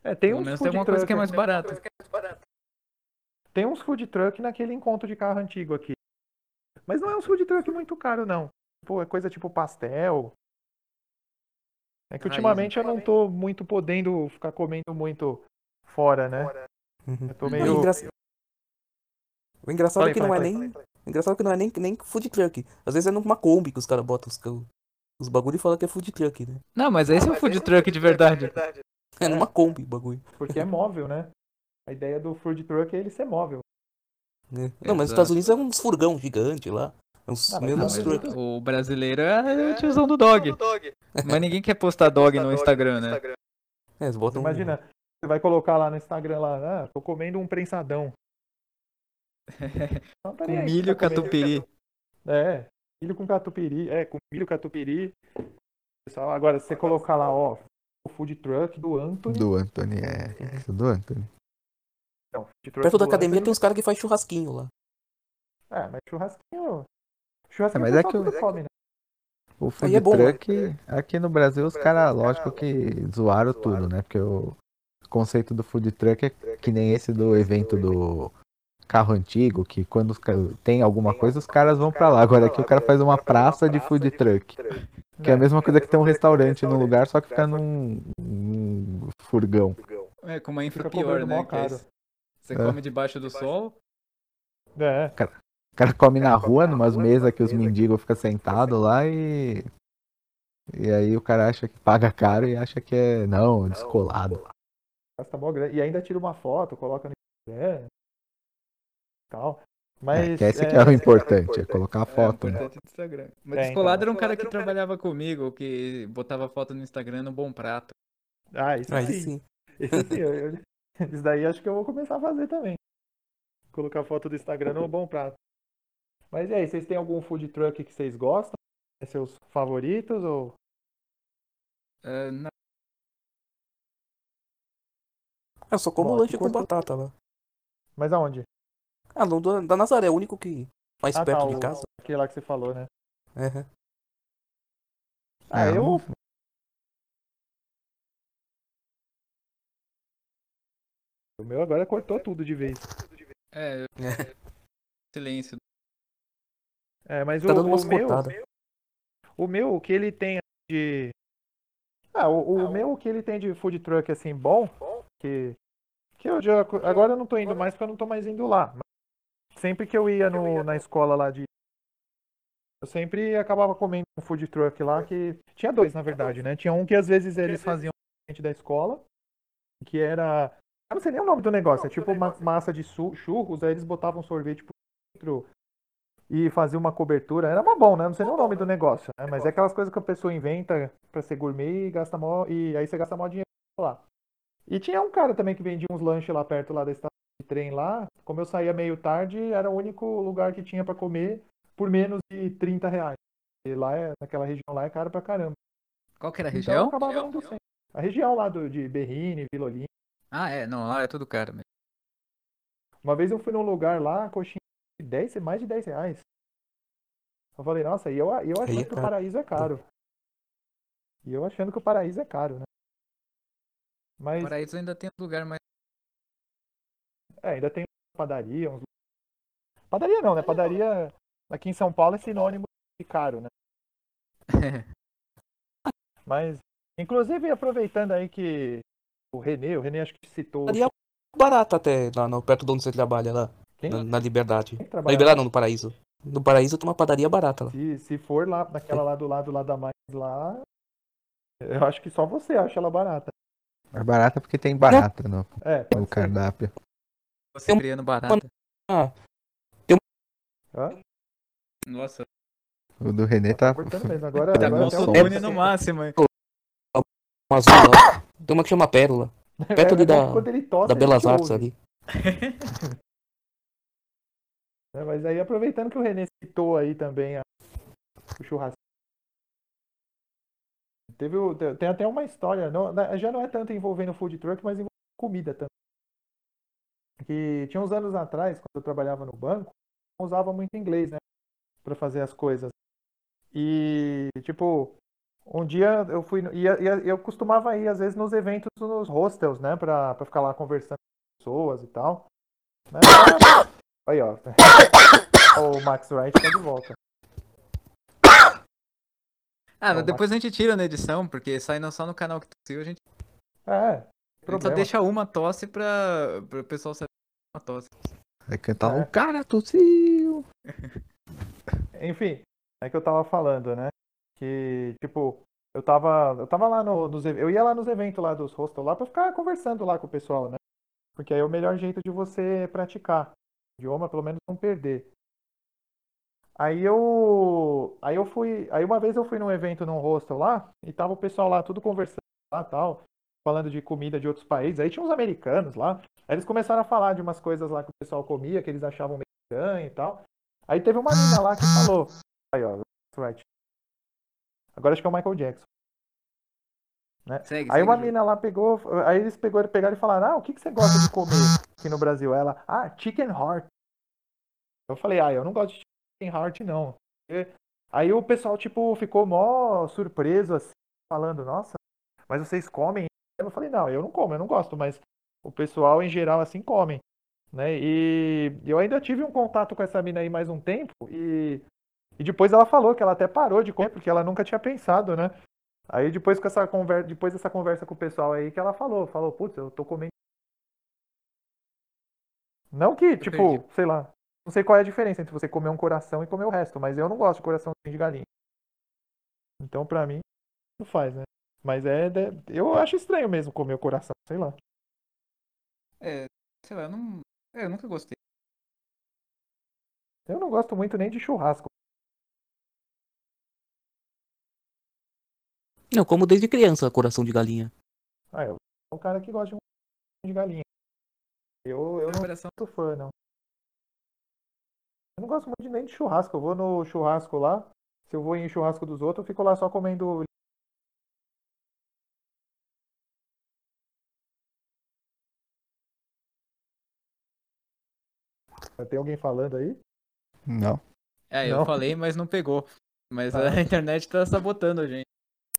É, tem Pelo uns menos tem food alguma coisa truck que é mais barata. Tem uns food truck naquele encontro de carro antigo aqui. Mas não é um food truck muito caro, não. Pô, é coisa tipo pastel. É que ultimamente eu não tô muito podendo ficar comendo muito fora, né? Uhum. Eu tô O meio. engra- O engraçado Falei, é que não é falei, nem. O engraçado é que não é nem, nem food truck. Às vezes é numa Kombi que os caras botam os, os bagulho e falam que é food truck, né? Não, mas esse é um food truck de verdade. É numa Kombi o bagulho. Porque é móvel, né? A ideia do food truck é ele ser móvel. né? Não, mas nos Exato. Estados Unidos é uns furgão gigante lá. É Uns, Ah, mas. O brasileiro é o tiozão do dog. Mas ninguém quer postar dog no Instagram, né? É, eles Você botam. imagina, você vai colocar lá no Instagram lá, ah, tô comendo um prensadão. Não, tá Com aí, milho tá catupiry. É, milho com catupiry, é, com milho, catupiry. Pessoal, agora, se você colocar lá, ó, o food truck do Anthony. Do Anthony, é. Isso do Anthony. Não, food truck Perto da academia Anthony- tem uns caras que faz churrasquinho lá. É, mas churrasquinho. Churrasquinho É, mas é que o- tudo come, né? O food é bom, né? truck, aqui no Brasil, os caras, lógico que zoaram tudo, né? Porque o conceito do food truck é que nem esse do evento do carro antigo, que quando tem alguma coisa, os caras vão pra lá. Agora aqui o cara faz uma praça de food truck. Que é a mesma coisa que ter um restaurante num lugar, só que fica num, num furgão. É, com uma infra pior, né? é. Você come debaixo do sol. É, O cara come na rua, numas mesas que os mendigos ficam sentados lá e. E aí o cara acha que paga caro e acha que é, não, descolado. gasta mó grana. E ainda tira uma foto, coloca no Instagram. Tal. Mas. É, que esse que é o importante, é colocar a foto, é, né? importante do Instagram. Mas É, Descolado então. era um cara que trabalhava comigo, que botava foto no Instagram no Bom Prato. Ah, isso Aí sim. sim. Isso sim. eu- eu- Isso daí acho que eu vou começar a fazer também. Colocar foto do Instagram no bom prato. Mas e aí, vocês têm algum food truck que vocês gostam? É seus favoritos ou. É, na- Eu só como Bom, lanche com cortou- batata lá. Mas aonde? Ah, no da, da Nazaré, o único que. Mais Ah, perto tá, de o- casa. Aquele lá que você falou, né? É. Ah, É, eu. O meu agora cortou tudo de vez. é, É. silêncio. É, mas Tá o, dando umas o meu. O meu, o que ele tem de. Ah, o, o meu, o que ele tem de food truck assim bom, que. Que eu já. Agora eu não tô indo mais porque eu não tô mais indo lá. Mas sempre que eu ia no, na escola lá de. Eu sempre acabava comendo um food truck lá que. Tinha dois, na verdade, né? Tinha um que às vezes eles faziam frente da escola, que era. Eu não sei nem o nome do negócio, é tipo uma massa de churros, aí eles botavam sorvete por dentro e fazia uma cobertura. Era mó bom, né? Não sei nem o nome do negócio, né? Mas é aquelas coisas que a pessoa inventa pra ser gourmet e gasta mó. E aí você gasta mó dinheiro lá. E tinha um cara também que vendia uns lanches lá perto lá da estação de trem lá. Como eu saía meio tarde, era o único lugar que tinha pra comer por menos de 30 reais. E lá, é, naquela região lá é caro pra caramba. Qual que era a Então região? acabava indo sempre. A região lá do, de Berrine, Vila Olimpo. Ah, é, não, lá é tudo caro mesmo. Uma vez eu fui num lugar lá, coxinha de 10, mais de 10 reais. Eu falei, nossa, e eu, eu achando é que o paraíso é caro. E eu achando que o paraíso é caro, né? Mas Paraíso ainda tem um lugar mais. é, ainda tem padaria, uns... Padaria não, né? Padaria aqui em São Paulo é sinônimo de caro, né? Mas, inclusive, aproveitando aí que o Renê, o Renê acho que citou. Ali é barata até, lá no, perto de onde você trabalha lá. Quem? Na, na Liberdade. Na Liberdade não, no Paraíso. No Paraíso tem uma padaria barata lá. Se, se for lá, naquela lá do lado lá da mais lá, eu acho que só você acha ela barata. É barata porque tem barata no, É, no cardápio. Você criando barata. Ah, Hã? Nossa, O do René tá. cortando mesmo. Agora, Tá agora com no máximo, hein? Uma. Tem uma que chama Pérola. Perto ali É da, tosse, da Belas Artes ouve. ali. É, Mas aí, aproveitando que o René citou aí também a- o churrasco. Teve, tem até uma história, não- na- já não é tanto envolvendo food truck, mas envolvendo comida também. Que tinha uns anos atrás, quando eu trabalhava no banco, eu usava muito inglês, né? Pra fazer as coisas. E, tipo, um dia eu fui. ia- eu costumava ir, às vezes, nos eventos nos hostels, né? Pra, pra ficar lá conversando com pessoas e tal. Né? Aí, ó. o Max Wright tá de volta. Ah, Bom, depois a gente tira na edição, porque saindo só no canal que tossiu, a gente, É, a gente só deixa uma tosse pra, pra o pessoal saber que é uma tosse. Vai cantar É. o cara tossiu. Enfim, é que eu tava falando, né? Que, tipo, eu tava, eu tava lá no, nos, eu ia lá nos eventos lá dos hostels lá pra ficar conversando lá com o pessoal, né? Porque aí é o melhor jeito de você praticar idioma, pelo menos não perder. Aí eu, aí eu fui, aí uma vez eu fui num evento num hostel lá e tava o pessoal lá tudo conversando lá, tal, falando de comida de outros países. Aí tinha uns americanos lá. Aí eles começaram a falar de umas coisas lá que o pessoal comia, que eles achavam meio estranho e tal. Aí teve uma menina lá que falou, aí ó, right. Agora acho que é o Michael Jackson. Segue, Aí segue, uma Ju. mina lá pegou, aí eles pegou, pegaram e falaram, ah, o que, que você gosta de comer aqui no Brasil? Ela, ah, chicken heart. Eu falei, ah, eu não gosto de chicken heart, não. E- Aí o pessoal, tipo, ficou mó surpreso, assim, falando, nossa, mas vocês comem? Eu falei, não, eu não como, eu não gosto, mas o pessoal em geral, assim, comem. Né? E eu ainda tive um contato com essa mina aí mais um tempo, e, e depois ela falou que ela até parou de comer, porque ela nunca tinha pensado, né? Aí depois com essa conversa, depois dessa conversa com o pessoal aí que ela falou, falou, putz, eu tô comendo. Não que, tipo, perdi. sei lá, não sei qual é a diferença entre você comer um coração e comer o resto, mas eu não gosto de coração de galinha. Então pra mim, não faz, né? Mas é, de- eu acho estranho mesmo comer o coração, sei lá. É, sei lá, eu não. é, eu nunca gostei. Eu não gosto muito nem de churrasco. Não, como desde criança, coração de galinha. Ah, eu sou o cara que gosta de um de galinha. Eu, eu não Coração. sou fã, não. Eu não gosto muito de- nem de churrasco. Eu vou no churrasco lá. Se eu vou em churrasco dos outros, eu fico lá só comendo. Tem alguém falando aí? Não. É, eu Não. falei, mas não pegou. Mas Ah. a internet tá sabotando a gente.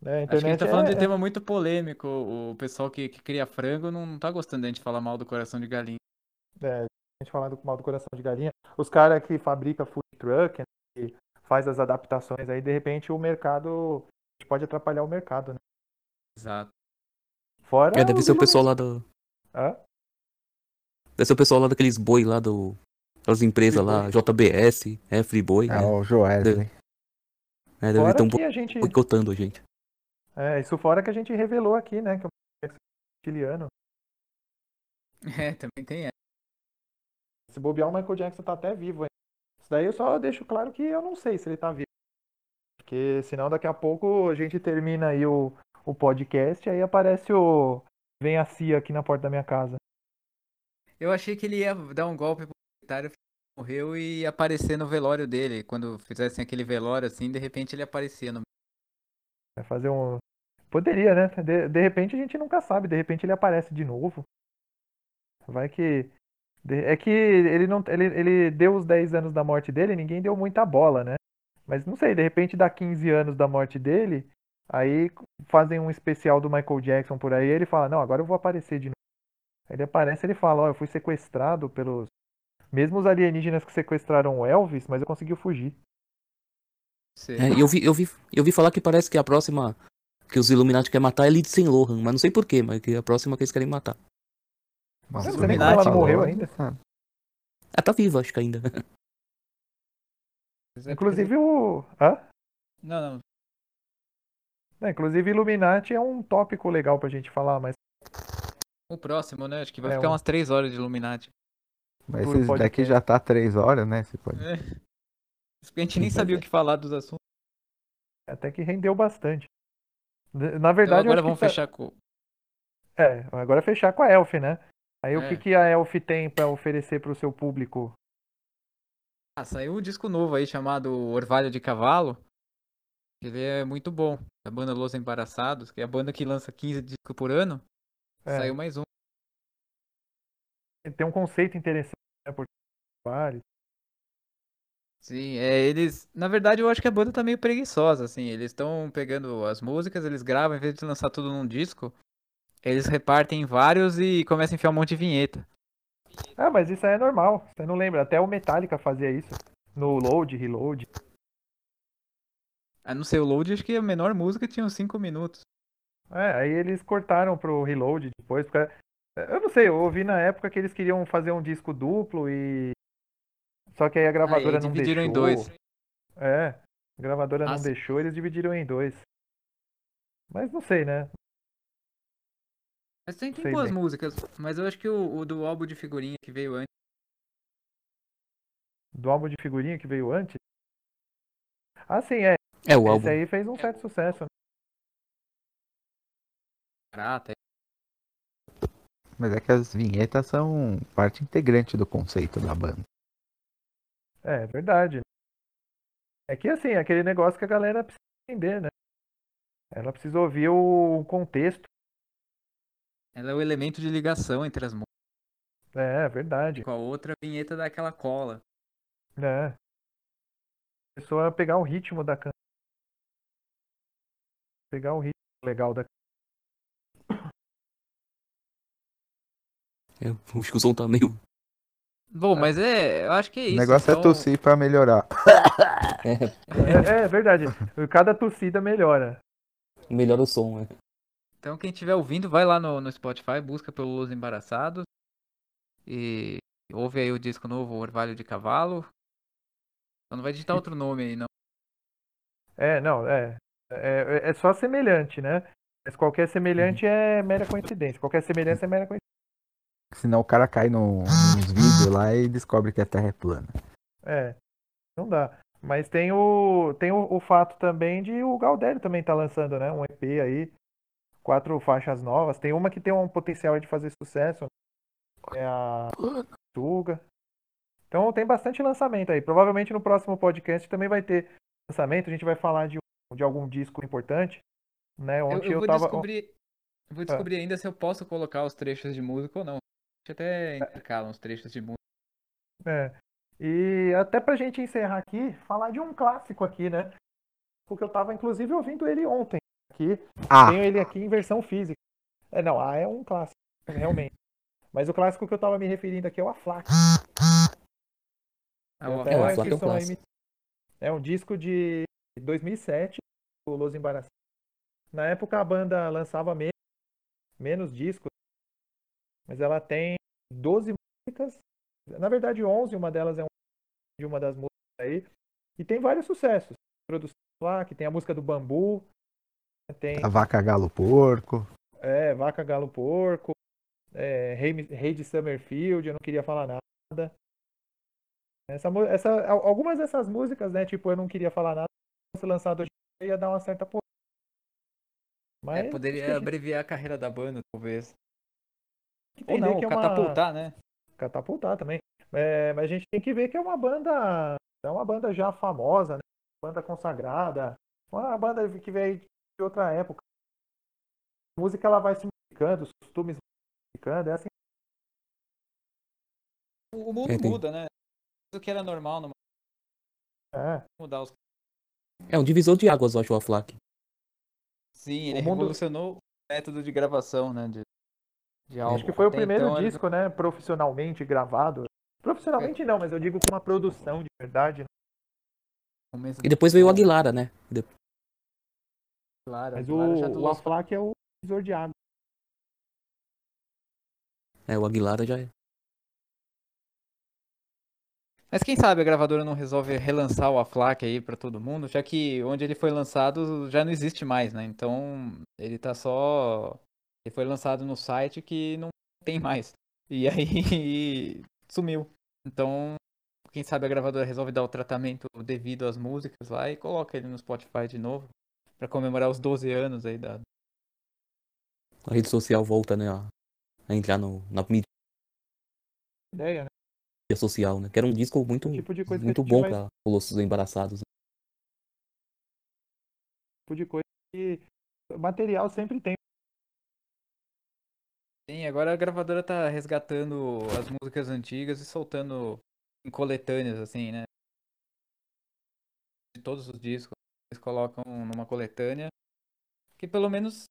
É, a Acho que a gente internet tá falando é- de tema muito polêmico. O pessoal que, que cria frango não tá gostando da gente falar mal do coração de galinha. É, gente falando mal do coração de galinha. Os caras que fabricam food truck, né, que faz as adaptações aí, de repente o mercado pode atrapalhar o mercado, né? Exato. Fora É, deve ser o pessoal lá do. Hã? Deve ser o pessoal lá daqueles boi lá do. Das empresas lá, JBS, é, Freeboy. É É, o Joesley. é, deve Fora estar um a gente. boicotando a gente. É, isso fora que a gente revelou aqui, né? Que é o chiliano. É, também tem essa. Se bobear, o Michael Jackson tá até vivo ainda. Isso daí eu só deixo claro que eu não sei se ele tá vivo. Porque senão daqui a pouco a gente termina aí o, o podcast aí aparece o. Vem a CIA aqui na porta da minha casa. Eu achei que ele ia dar um golpe publicitário, morreu e ia aparecer no velório dele. Quando fizessem aquele velório assim, de repente ele aparecia no. Vai fazer um. Poderia, né? De, de repente a gente nunca sabe, de repente ele aparece de novo. Vai que. É que ele não. Ele, ele deu os 10 anos da morte dele, ninguém deu muita bola, né? Mas não sei, de repente dá 15 anos da morte dele, aí fazem um especial do Michael Jackson por aí, ele fala, não, agora eu vou aparecer de novo. Ele aparece ele fala, ó, eu fui sequestrado pelos. Mesmo os alienígenas que sequestraram o Elvis, mas eu consegui fugir. É, eu vi, eu, vi, eu vi falar que parece que a próxima que os Illuminati querem matar é Lindsay Lohan, mas não sei porquê, mas que a próxima que eles querem matar. Mas Eu não o sei nem como ela não morreu ainda. sabe? Ela tá viva, acho que ainda. É Inclusive o. Hã? Não, não. É, inclusive Illuminati é um tópico legal pra gente falar, mas O próximo, né? Acho que vai É, ficar um- umas 3 horas de Illuminati. Mas esse daqui já tá três horas, né? Esse pode... É. A gente nem sabia o que falar dos assuntos. Até que rendeu bastante. Na Então verdade, eu agora vamos tá- fechar com. É, agora é fechar com a Elf, né? Aí o É. que, que a Elf tem pra oferecer pro seu público? Ah, saiu um disco novo aí chamado Orvalho de Cavalo. Ele é muito bom. A banda Los Embaraçados, que é a banda que lança 15 discos por ano. É, Saiu mais um. Tem um conceito interessante, né? Por vale. Sim, é, eles. Na verdade, eu acho que a banda tá meio preguiçosa, assim. Eles estão pegando as músicas, eles gravam, em vez de lançar tudo num disco, eles repartem em vários e começam a enfiar um monte de vinheta. Ah, mas isso aí é normal. Você não lembra? Até o Metallica fazia isso. No Load, Reload. A não ser o Load, acho que a menor música tinha uns 5 minutos. É, aí eles cortaram pro Reload depois. Porque... Eu não sei, eu ouvi na época que eles queriam fazer um disco duplo e. Só que aí a gravadora não dividiram deixou. em dois. É, a gravadora não deixou, eles dividiram em dois. Mas não sei, né? Mas tem, tem boas bem. músicas, mas eu acho que o, o do álbum de figurinha que veio antes. Do álbum de figurinha que veio antes. Ah, sim, é. É o Esse álbum. aí fez um certo sucesso. né? Prata, Mas é que as vinhetas são parte integrante do conceito da banda. É, é verdade. É que assim, é aquele negócio que a galera precisa entender, né? Ela precisa ouvir o contexto. Ela é o elemento de ligação entre as músicas. É, é verdade. Com a outra a vinheta dá aquela cola. É. A pessoa pegar o ritmo da canção. Pegar o ritmo legal da É, acho que o som tá meio. Bom, mas é. Eu acho que é O isso. negócio então, é tossir pra melhorar. É, é verdade. Cada tossida melhora. Melhora o som, né? Então quem estiver ouvindo, vai lá no, no Spotify, busca pelo Los Embaraçados. E ouve aí o disco novo, Orvalho de Cavalo. Só não vai digitar outro nome aí, não. É, não, é. É, é só semelhante, né? Mas qualquer semelhante é mera coincidência. Qualquer semelhança é mera coincidência. Senão o cara cai no, nos vídeos lá e descobre que a Terra é plana. É, não dá. Mas tem o tem o, o fato também de o Galdério também tá lançando, né? Um EP aí, quatro faixas novas. Tem uma que tem um potencial de fazer sucesso, né? é a Tuga. Então tem bastante lançamento aí. Provavelmente no próximo podcast também vai ter lançamento. A gente vai falar de, de algum disco importante, né? Eu, Ontem eu eu, vou tava descobrir. Eu vou descobrir ainda se eu posso colocar os trechos de música ou não. A gente até intercala uns trechos de música. É. E até pra gente encerrar aqui, falar de um clássico aqui, né? Porque eu tava inclusive ouvindo ele ontem aqui. Ah, Tenho ele aqui em versão física. É, não, A é um clássico, realmente. Mas o clássico que eu tava me referindo aqui é o Aflac. Ah, o É, o Aflac. Aflac é um clássico. É um disco de 2007, o Los Embaraçados. Na época a banda lançava menos, menos discos, mas ela tem 12 músicas, na verdade 11, uma delas é um de uma das músicas aí, e tem vários sucessos. Produção lá, que tem a música do Bambu, tem a vaca galo porco. é, Vaca Galo Porco, é, Rei, Rei de Summerfield, eu não queria falar nada. Essa, essa, al- algumas dessas músicas, né, tipo, eu não queria falar nada, se fosse lançado hoje ia dar uma certa. Mas É, acho que poderia gente abreviar a carreira da banda, talvez. Ou não, que é uma- catapultar, né? catapultar também. É, mas a gente tem que ver que é uma banda, é uma banda já famosa, né? Banda consagrada, uma banda que veio de outra época. A música ela vai se modificando, os costumes vão se modificando, é assim. O mundo É, tem- muda, né? O que era normal não É. mudar os. É um divisor de águas, eu acho, o Aflac. Sim, ele O mundo- revolucionou o método de gravação, né? De, de álbum. Acho que foi o Até primeiro então, disco, né, profissionalmente gravado. Profissionalmente não, mas eu digo com uma produção de verdade. né? E depois veio o Aguilara, né? Claro, Mas claro, já o, o Aflac é o visor de água. É, o Aguilara já é. Mas quem sabe a gravadora não resolve relançar o Aflac aí pra todo mundo, já que onde ele foi lançado já não existe mais, né? Então ele tá só. Ele foi lançado no site que não tem mais. E aí sumiu. Então quem sabe a gravadora resolve dar o tratamento devido às músicas lá e coloca ele no Spotify de novo. Pra comemorar os 12 anos aí da. A rede social volta, né, a, a entrar no, na mídia Ideia, né? social, né? Que era um disco muito, tipo de coisa muito bom pra Colossos Embaraçados. tipo de coisa que material sempre tem. Sim, agora a gravadora tá resgatando as músicas antigas e soltando em coletâneas, assim, né? De todos os discos. Eles colocam numa coletânea. Que pelo menos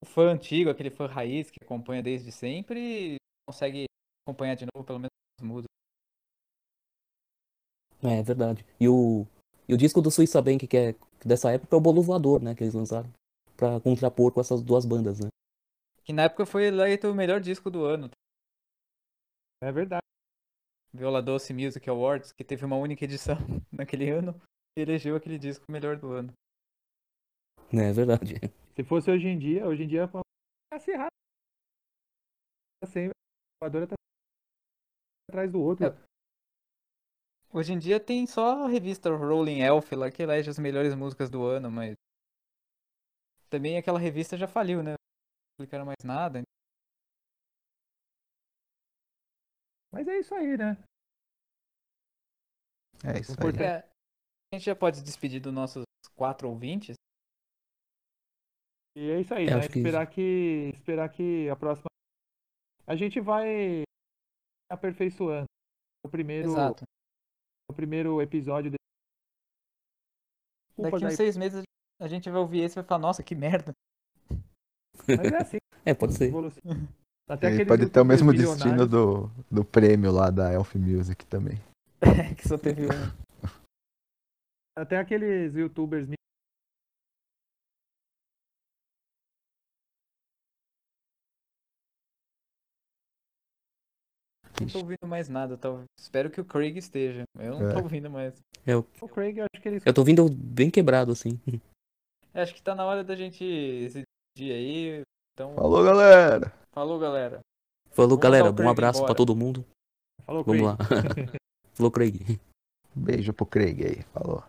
o fã antigo, aquele fã raiz que acompanha desde sempre, consegue acompanhar de novo pelo menos as músicas. É, é verdade. E o, e o disco do Suíça Bank, que é dessa época, é o Bolo Voador, né? Que eles lançaram. Pra contrapor com essas duas bandas, né? Que na época foi eleito o melhor disco do ano. É verdade. Viola Doce Music Awards, que teve uma única edição naquele ano, elegeu aquele disco melhor do ano. É verdade. Se fosse hoje em dia, hoje em dia tá acirrado. Assim, a gravadora tá atrás do outro. É. Hoje em dia tem só a revista Rolling Elf lá que elege as melhores músicas do ano, mas também aquela revista já faliu, né? Não publicaram mais nada. Mas é isso aí, né? É isso aí. Importante. É, a gente já pode se despedir dos nossos quatro ouvintes. E é isso aí, É, né? acho que- Esperar que esperar que a próxima a gente vai aperfeiçoando o primeiro Exato. o primeiro episódio de... Desculpas Daqui uns aí, seis meses a gente vai ouvir esse e vai falar, nossa, que merda. mas é assim, É, pode ser. Até pode ter o mesmo destino do, do prêmio lá da Elf Music também. que só teve um. Até aqueles youtubers Não tô ouvindo mais nada. Tô... Espero que o Craig esteja. Eu não tô É. ouvindo mais. o Craig, eu acho que ele Eu tô vindo bem quebrado, assim. É, Acho que tá na hora da gente se despedir aí. Então, Falou, galera! falou galera. Falou, Vamos galera. o Craig abraço embora. pra todo mundo. falou Vamos Craig. lá. Falou, Craig. Beijo pro Craig aí. Falou.